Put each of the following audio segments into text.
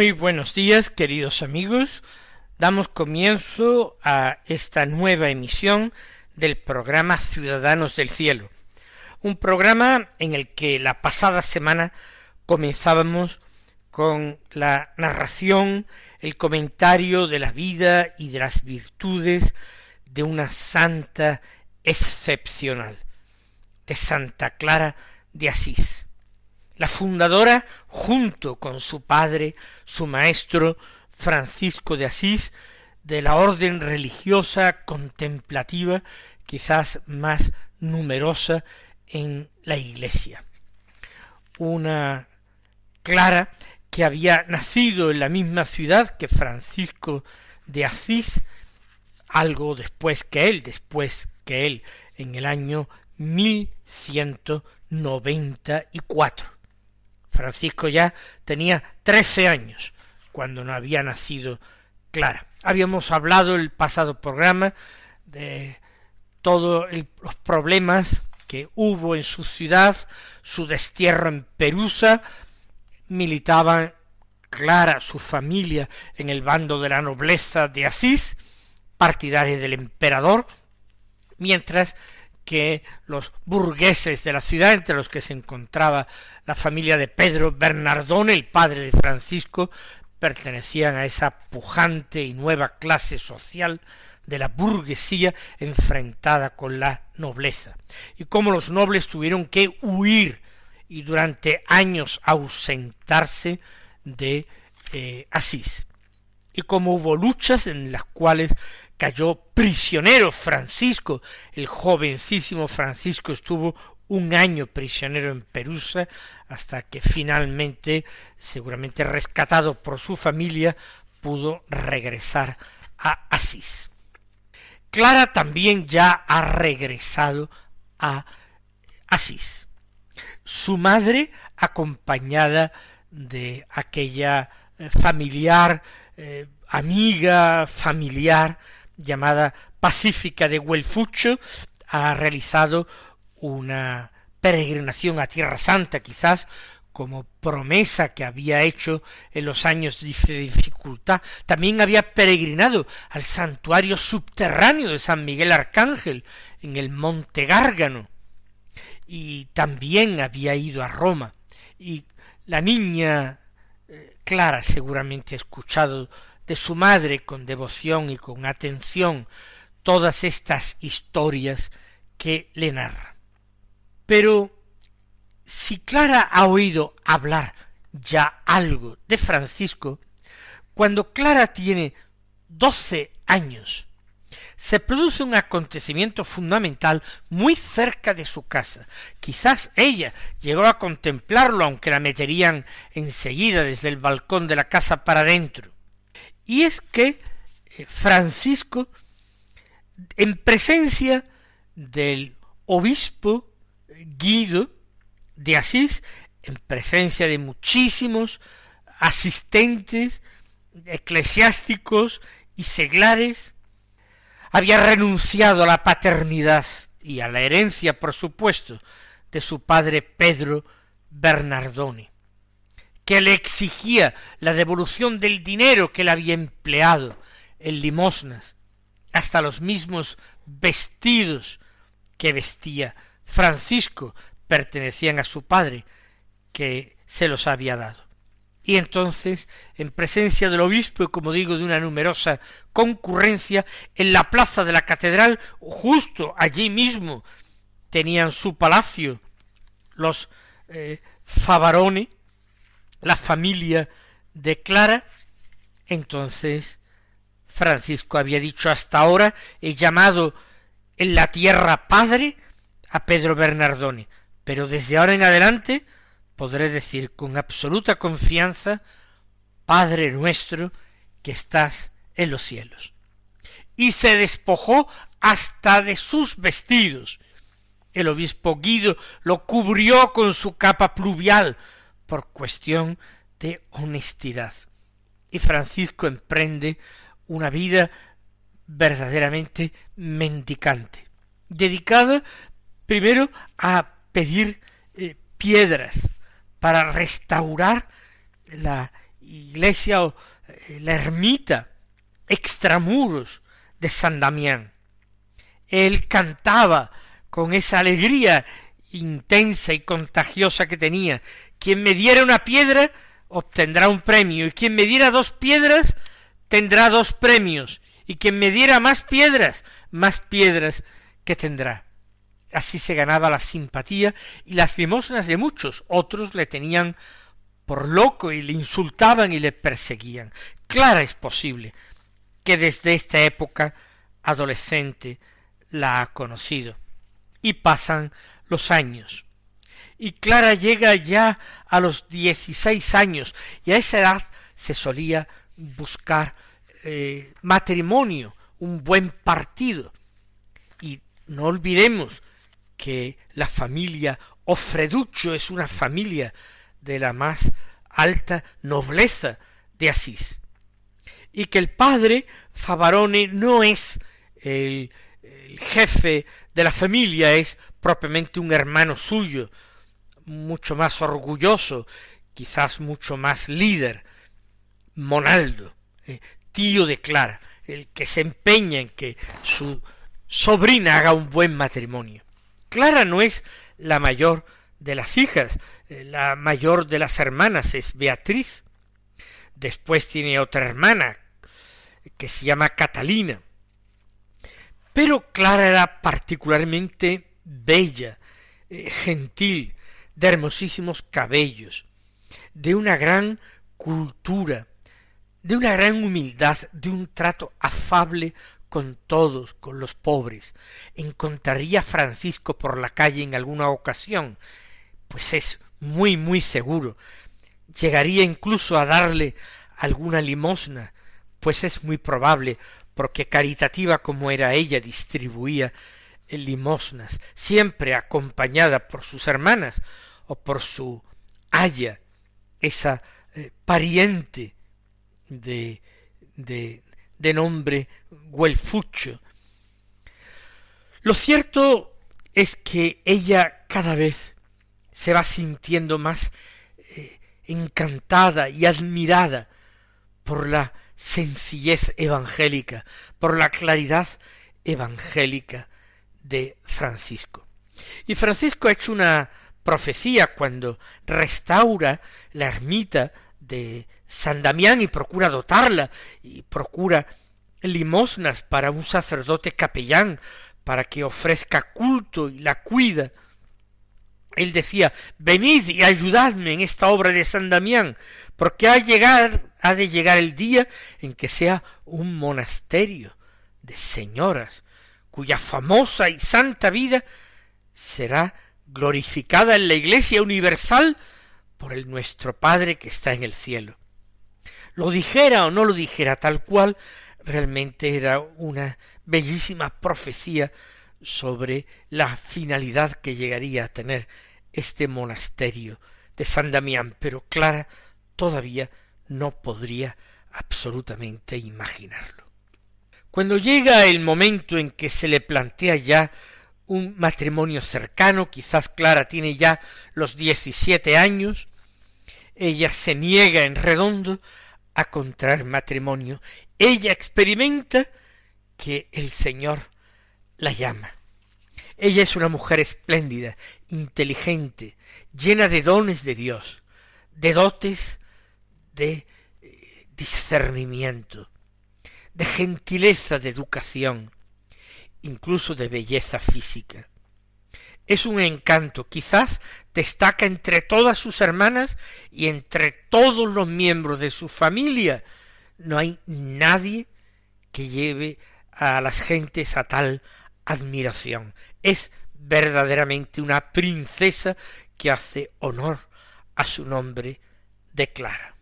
Muy buenos días, queridos amigos. Damos comienzo a esta nueva emisión del programa Ciudadanos del Cielo, un programa en el que la pasada semana comenzábamos con la narración, el comentario de la vida y de las virtudes de una santa excepcional, de Santa Clara de Asís la fundadora junto con su padre, su maestro Francisco de Asís, de la orden religiosa contemplativa quizás más numerosa en la Iglesia. Una Clara que había nacido en la misma ciudad que Francisco de Asís, algo después que él, después que él, en el año 1194 Francisco ya tenía trece años cuando no había nacido Clara. Habíamos hablado el pasado programa de todos los problemas que hubo en su ciudad, su destierro en Perusa, militaban Clara, su familia, en el bando de la nobleza de Asís, partidarios del emperador, mientras que los burgueses de la ciudad, entre los que se encontraba la familia de Pedro Bernardone, el padre de Francisco, pertenecían a esa pujante y nueva clase social de la burguesía enfrentada con la nobleza, y cómo los nobles tuvieron que huir y durante años ausentarse de eh, Asís, y cómo hubo luchas en las cuales cayó prisionero Francisco, el jovencísimo Francisco estuvo un año prisionero en Perusa hasta que finalmente, seguramente rescatado por su familia, pudo regresar a Asís. Clara también ya ha regresado a Asís. Su madre, acompañada de aquella eh, familiar, eh, amiga familiar, llamada Pacífica de Huelfucho, ha realizado una peregrinación a Tierra Santa, quizás como promesa que había hecho en los años de dificultad. También había peregrinado al santuario subterráneo de San Miguel Arcángel en el Monte Gárgano. Y también había ido a Roma. Y la niña eh, Clara seguramente ha escuchado de su madre con devoción y con atención todas estas historias que le narra. Pero si Clara ha oído hablar ya algo de Francisco, cuando Clara tiene doce años, se produce un acontecimiento fundamental muy cerca de su casa. Quizás ella llegó a contemplarlo, aunque la meterían enseguida desde el balcón de la casa para adentro y es que eh, Francisco, en presencia del obispo Guido de Asís, en presencia de muchísimos asistentes eclesiásticos y seglares, había renunciado a la paternidad y a la herencia, por supuesto, de su padre Pedro Bernardoni que le exigía la devolución del dinero que le había empleado en limosnas, hasta los mismos vestidos que vestía Francisco pertenecían a su padre, que se los había dado. Y entonces, en presencia del obispo y como digo de una numerosa concurrencia, en la plaza de la catedral, justo allí mismo, tenían su palacio los eh, la familia de Clara, entonces Francisco había dicho hasta ahora he llamado en la tierra padre a Pedro Bernardone, pero desde ahora en adelante podré decir con absoluta confianza Padre nuestro que estás en los cielos. Y se despojó hasta de sus vestidos. El obispo Guido lo cubrió con su capa pluvial por cuestión de honestidad. Y Francisco emprende una vida verdaderamente mendicante, dedicada primero a pedir eh, piedras para restaurar la iglesia o eh, la ermita extramuros de San Damián. Él cantaba con esa alegría intensa y contagiosa que tenía. Quien me diera una piedra obtendrá un premio, y quien me diera dos piedras tendrá dos premios, y quien me diera más piedras, más piedras que tendrá. Así se ganaba la simpatía y las limosnas de muchos. Otros le tenían por loco y le insultaban y le perseguían. Clara es posible que desde esta época adolescente la ha conocido. Y pasan los años. Y Clara llega ya a los dieciséis años y a esa edad se solía buscar eh, matrimonio, un buen partido. Y no olvidemos que la familia Ofreducho es una familia de la más alta nobleza de Asís. Y que el padre Favarone no es el, el jefe de la familia, es propiamente un hermano suyo, mucho más orgulloso, quizás mucho más líder, Monaldo, eh, tío de Clara, el que se empeña en que su sobrina haga un buen matrimonio. Clara no es la mayor de las hijas, eh, la mayor de las hermanas es Beatriz. Después tiene otra hermana que se llama Catalina. Pero Clara era particularmente bella, eh, gentil, de hermosísimos cabellos, de una gran cultura, de una gran humildad, de un trato afable con todos, con los pobres. Encontraría Francisco por la calle en alguna ocasión, pues es muy, muy seguro. Llegaría incluso a darle alguna limosna, pues es muy probable, porque caritativa como era ella, distribuía limosnas, siempre acompañada por sus hermanas o por su haya, esa eh, pariente de, de, de nombre Guelfucho. Lo cierto es que ella cada vez se va sintiendo más eh, encantada y admirada por la sencillez evangélica, por la claridad evangélica de Francisco. Y Francisco ha hecho una profecía cuando restaura la ermita de San Damián y procura dotarla y procura limosnas para un sacerdote capellán para que ofrezca culto y la cuida. Él decía venid y ayudadme en esta obra de San Damián, porque ha llegar, ha de llegar el día en que sea un monasterio de señoras, cuya famosa y santa vida será glorificada en la Iglesia universal por el nuestro Padre que está en el cielo. Lo dijera o no lo dijera tal cual, realmente era una bellísima profecía sobre la finalidad que llegaría a tener este monasterio de San Damián, pero Clara todavía no podría absolutamente imaginarlo. Cuando llega el momento en que se le plantea ya un matrimonio cercano, quizás Clara tiene ya los diecisiete años, ella se niega en redondo a contraer matrimonio. Ella experimenta que el Señor la llama. Ella es una mujer espléndida, inteligente, llena de dones de Dios, de dotes de eh, discernimiento, de gentileza de educación, incluso de belleza física. Es un encanto, quizás destaca entre todas sus hermanas y entre todos los miembros de su familia. No hay nadie que lleve a las gentes a tal admiración. Es verdaderamente una princesa que hace honor a su nombre de Clara.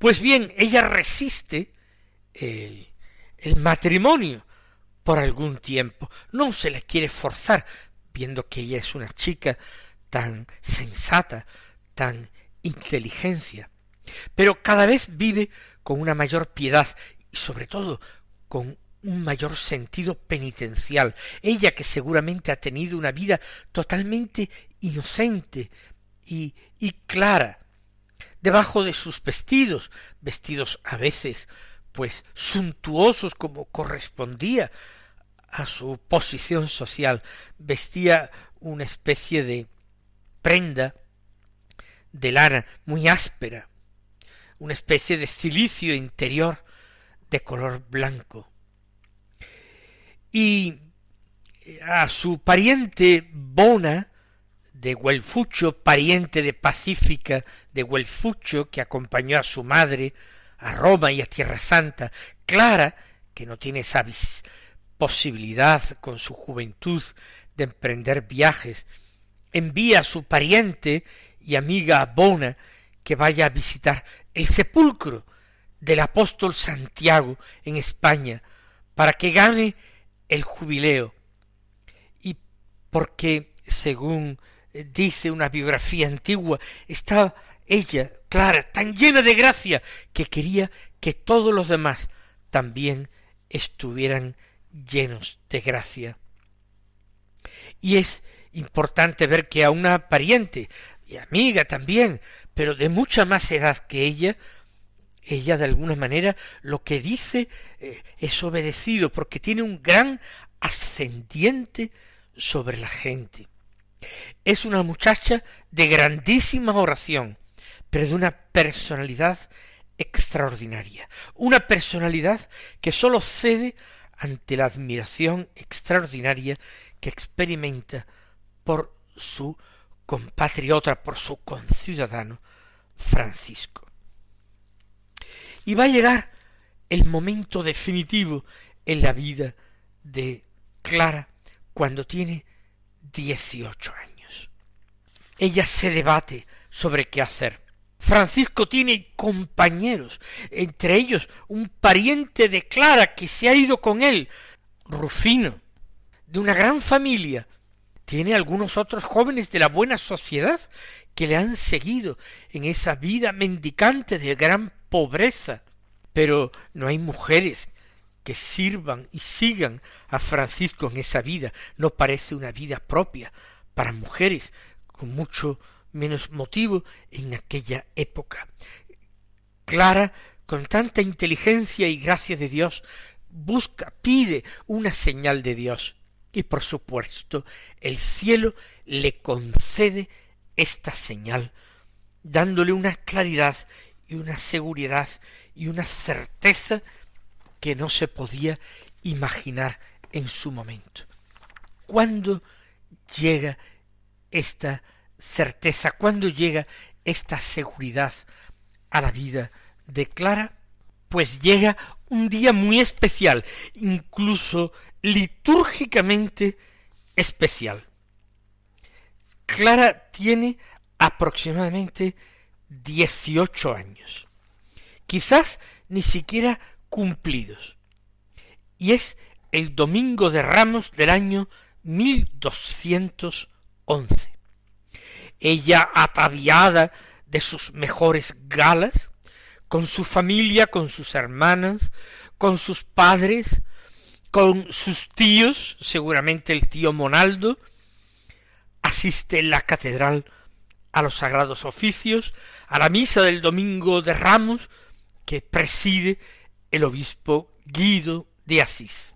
Pues bien, ella resiste el, el matrimonio por algún tiempo. No se le quiere forzar, viendo que ella es una chica tan sensata, tan inteligencia. Pero cada vez vive con una mayor piedad y sobre todo con un mayor sentido penitencial. Ella que seguramente ha tenido una vida totalmente inocente y, y clara. Debajo de sus vestidos, vestidos a veces pues suntuosos como correspondía a su posición social, vestía una especie de prenda de lana muy áspera, una especie de cilicio interior de color blanco. Y a su pariente Bona de Huelfucho, pariente de Pacífica de Huelfucho, que acompañó a su madre a Roma y a Tierra Santa, Clara, que no tiene esa posibilidad con su juventud de emprender viajes, envía a su pariente y amiga Bona que vaya a visitar el sepulcro del apóstol Santiago en España para que gane el jubileo. Y porque según dice una biografía antigua estaba ella clara tan llena de gracia que quería que todos los demás también estuvieran llenos de gracia y es importante ver que a una pariente y amiga también, pero de mucha más edad que ella, ella de alguna manera lo que dice eh, es obedecido porque tiene un gran ascendiente sobre la gente. Es una muchacha de grandísima oración, pero de una personalidad extraordinaria, una personalidad que sólo cede ante la admiración extraordinaria que experimenta por su compatriota, por su conciudadano Francisco. Y va a llegar el momento definitivo en la vida de Clara cuando tiene dieciocho años. Ella se debate sobre qué hacer. Francisco tiene compañeros, entre ellos un pariente de Clara que se ha ido con él, Rufino, de una gran familia. Tiene algunos otros jóvenes de la buena sociedad que le han seguido en esa vida mendicante de gran pobreza. Pero no hay mujeres que sirvan y sigan a Francisco en esa vida. No parece una vida propia para mujeres, con mucho menos motivo en aquella época. Clara, con tanta inteligencia y gracia de Dios, busca, pide una señal de Dios y por supuesto el cielo le concede esta señal, dándole una claridad y una seguridad y una certeza que no se podía imaginar en su momento. ¿Cuándo llega esta certeza? ¿Cuándo llega esta seguridad a la vida de Clara? Pues llega un día muy especial, incluso litúrgicamente especial. Clara tiene aproximadamente dieciocho años, quizás ni siquiera cumplidos, y es el domingo de Ramos del año once. Ella ataviada de sus mejores galas, con su familia, con sus hermanas, con sus padres, con sus tíos, seguramente el tío Monaldo, asiste en la catedral a los sagrados oficios, a la misa del domingo de Ramos, que preside el obispo Guido de Asís.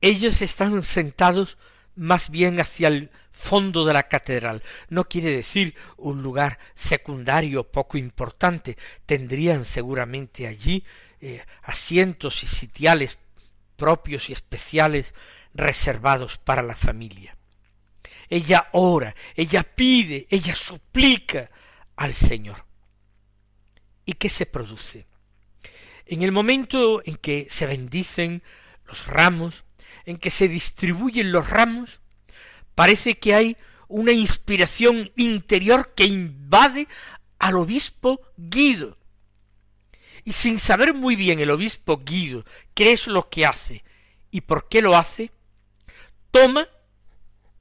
Ellos están sentados más bien hacia el fondo de la catedral. No quiere decir un lugar secundario poco importante. Tendrían seguramente allí eh, asientos y sitiales propios y especiales reservados para la familia. Ella ora, ella pide, ella suplica al Señor. ¿Y qué se produce? En el momento en que se bendicen los ramos, en que se distribuyen los ramos, parece que hay una inspiración interior que invade al obispo Guido. Y sin saber muy bien el obispo Guido qué es lo que hace y por qué lo hace, toma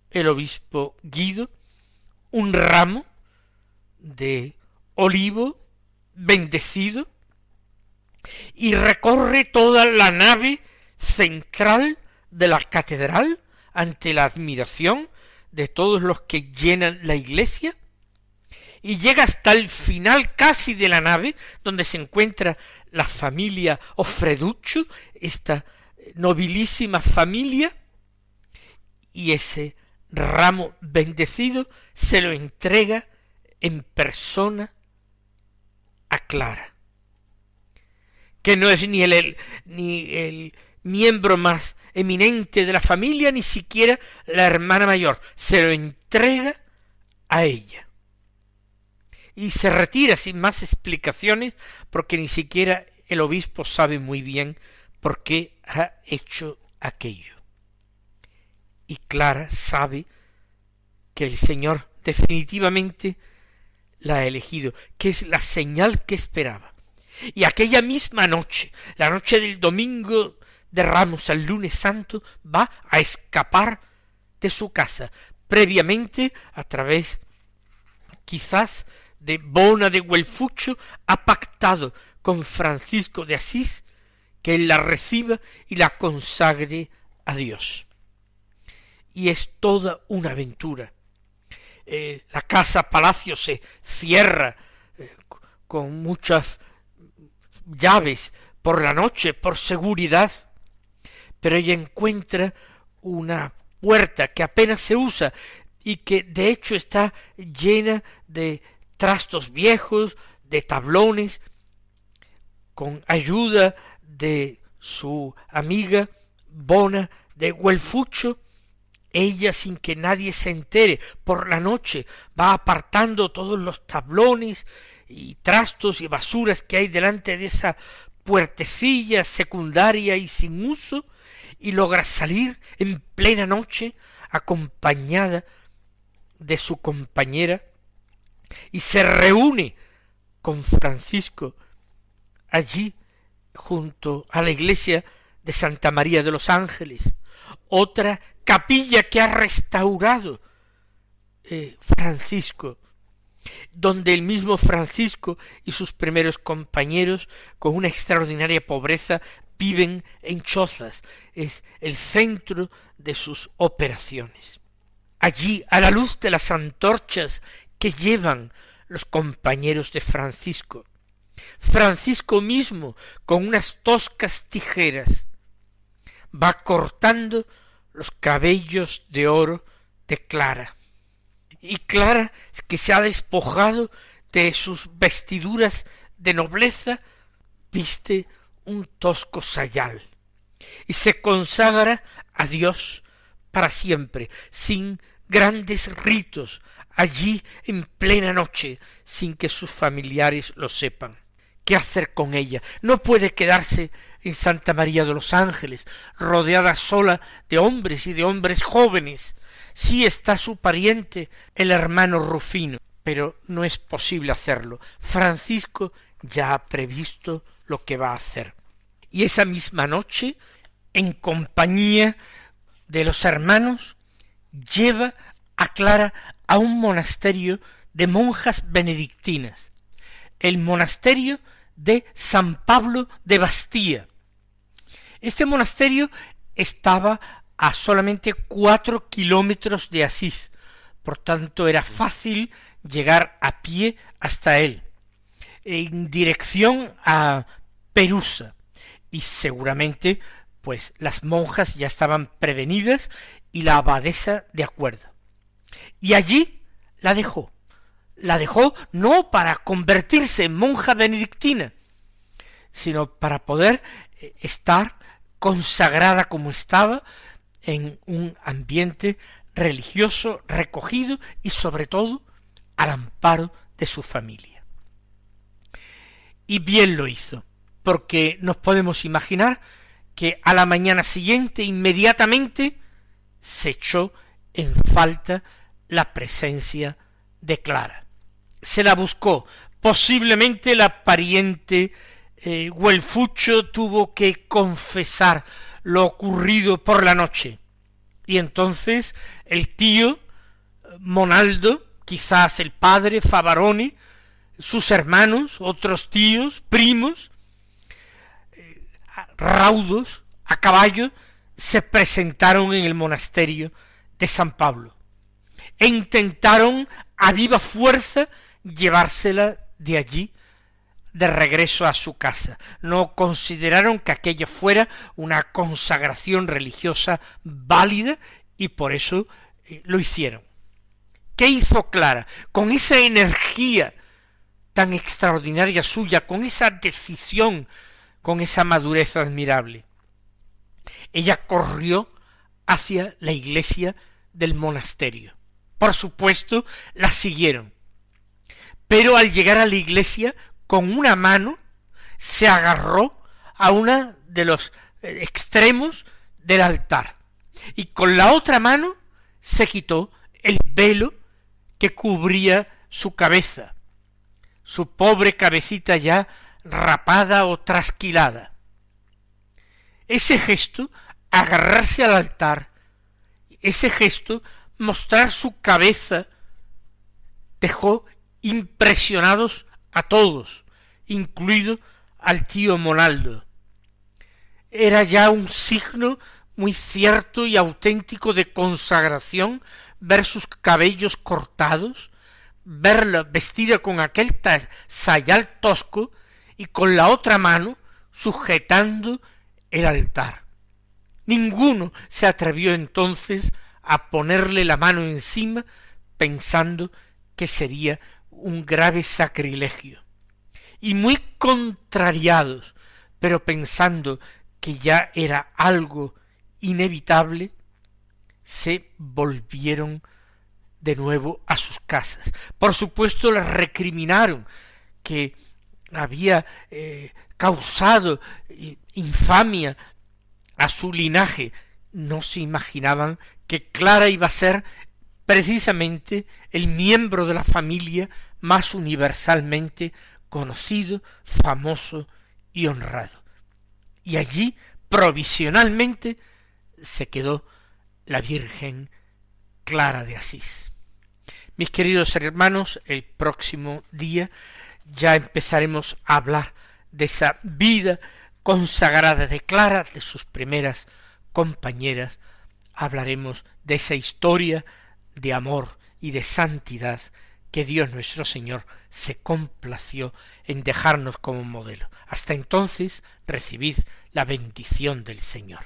el obispo Guido un ramo de olivo bendecido y recorre toda la nave central de la catedral ante la admiración de todos los que llenan la iglesia y llega hasta el final casi de la nave donde se encuentra la familia Ofreducho, esta nobilísima familia, y ese ramo bendecido se lo entrega en persona a Clara, que no es ni el, ni el miembro más eminente de la familia, ni siquiera la hermana mayor, se lo entrega a ella. Y se retira sin más explicaciones porque ni siquiera el obispo sabe muy bien por qué ha hecho aquello. Y Clara sabe que el Señor definitivamente la ha elegido, que es la señal que esperaba. Y aquella misma noche, la noche del domingo de Ramos al lunes santo, va a escapar de su casa, previamente a través quizás de Bona de Huelfucho, ha pactado con Francisco de Asís que él la reciba y la consagre a Dios. Y es toda una aventura. Eh, la casa palacio se cierra eh, con muchas llaves por la noche, por seguridad, pero ella encuentra una puerta que apenas se usa y que de hecho está llena de trastos viejos, de tablones, con ayuda de su amiga Bona de Huelfucho, ella sin que nadie se entere, por la noche va apartando todos los tablones y trastos y basuras que hay delante de esa puertecilla secundaria y sin uso, y logra salir en plena noche acompañada de su compañera y se reúne con Francisco allí junto a la iglesia de Santa María de los Ángeles, otra capilla que ha restaurado eh, Francisco, donde el mismo Francisco y sus primeros compañeros, con una extraordinaria pobreza, viven en chozas, es el centro de sus operaciones. Allí, a la luz de las antorchas que llevan los compañeros de Francisco, Francisco mismo, con unas toscas tijeras, va cortando los cabellos de oro de Clara. Y Clara, que se ha despojado de sus vestiduras de nobleza, viste un tosco sayal y se consagra a Dios para siempre, sin grandes ritos, allí en plena noche, sin que sus familiares lo sepan. ¿Qué hacer con ella? No puede quedarse en Santa María de los Ángeles, rodeada sola de hombres y de hombres jóvenes. Sí está su pariente, el hermano Rufino, pero no es posible hacerlo. Francisco ya ha previsto lo que va a hacer y esa misma noche, en compañía de los hermanos, lleva a Clara a un monasterio de monjas benedictinas, el monasterio de San Pablo de Bastía. Este monasterio estaba a solamente cuatro kilómetros de Asís, por tanto era fácil llegar a pie hasta él, en dirección a Perusa y seguramente pues las monjas ya estaban prevenidas y la abadesa de acuerdo. Y allí la dejó. La dejó no para convertirse en monja benedictina, sino para poder eh, estar consagrada como estaba en un ambiente religioso recogido y sobre todo al amparo de su familia. Y bien lo hizo porque nos podemos imaginar que a la mañana siguiente inmediatamente se echó en falta la presencia de Clara. Se la buscó. Posiblemente la pariente eh, tuvo que confesar lo ocurrido por la noche. Y entonces el tío Monaldo, quizás el padre Favaroni, sus hermanos, otros tíos, primos, eh, raudos, a caballo, se presentaron en el monasterio de San Pablo e intentaron a viva fuerza llevársela de allí de regreso a su casa. No consideraron que aquello fuera una consagración religiosa válida y por eso eh, lo hicieron. ¿Qué hizo Clara? Con esa energía tan extraordinaria suya, con esa decisión, con esa madurez admirable. Ella corrió hacia la iglesia del monasterio. Por supuesto, la siguieron. Pero al llegar a la iglesia, con una mano, se agarró a una de los eh, extremos del altar y con la otra mano se quitó el velo que cubría su cabeza, su pobre cabecita ya rapada o trasquilada. Ese gesto, agarrarse al altar, ese gesto, mostrar su cabeza, dejó impresionados a todos, incluido al tío Monaldo. Era ya un signo muy cierto y auténtico de consagración ver sus cabellos cortados, verla vestida con aquel sayal tosco y con la otra mano sujetando el altar. Ninguno se atrevió entonces a ponerle la mano encima pensando que sería un grave sacrilegio. Y muy contrariados, pero pensando que ya era algo inevitable, se volvieron de nuevo a sus casas. Por supuesto, les recriminaron que había eh, causado eh, infamia a su linaje. No se imaginaban que Clara iba a ser precisamente el miembro de la familia más universalmente conocido, famoso y honrado. Y allí, provisionalmente, se quedó la Virgen Clara de Asís. Mis queridos hermanos, el próximo día ya empezaremos a hablar de esa vida consagrada de Clara, de sus primeras compañeras, hablaremos de esa historia de amor y de santidad que Dios nuestro Señor se complació en dejarnos como modelo. Hasta entonces recibid la bendición del Señor.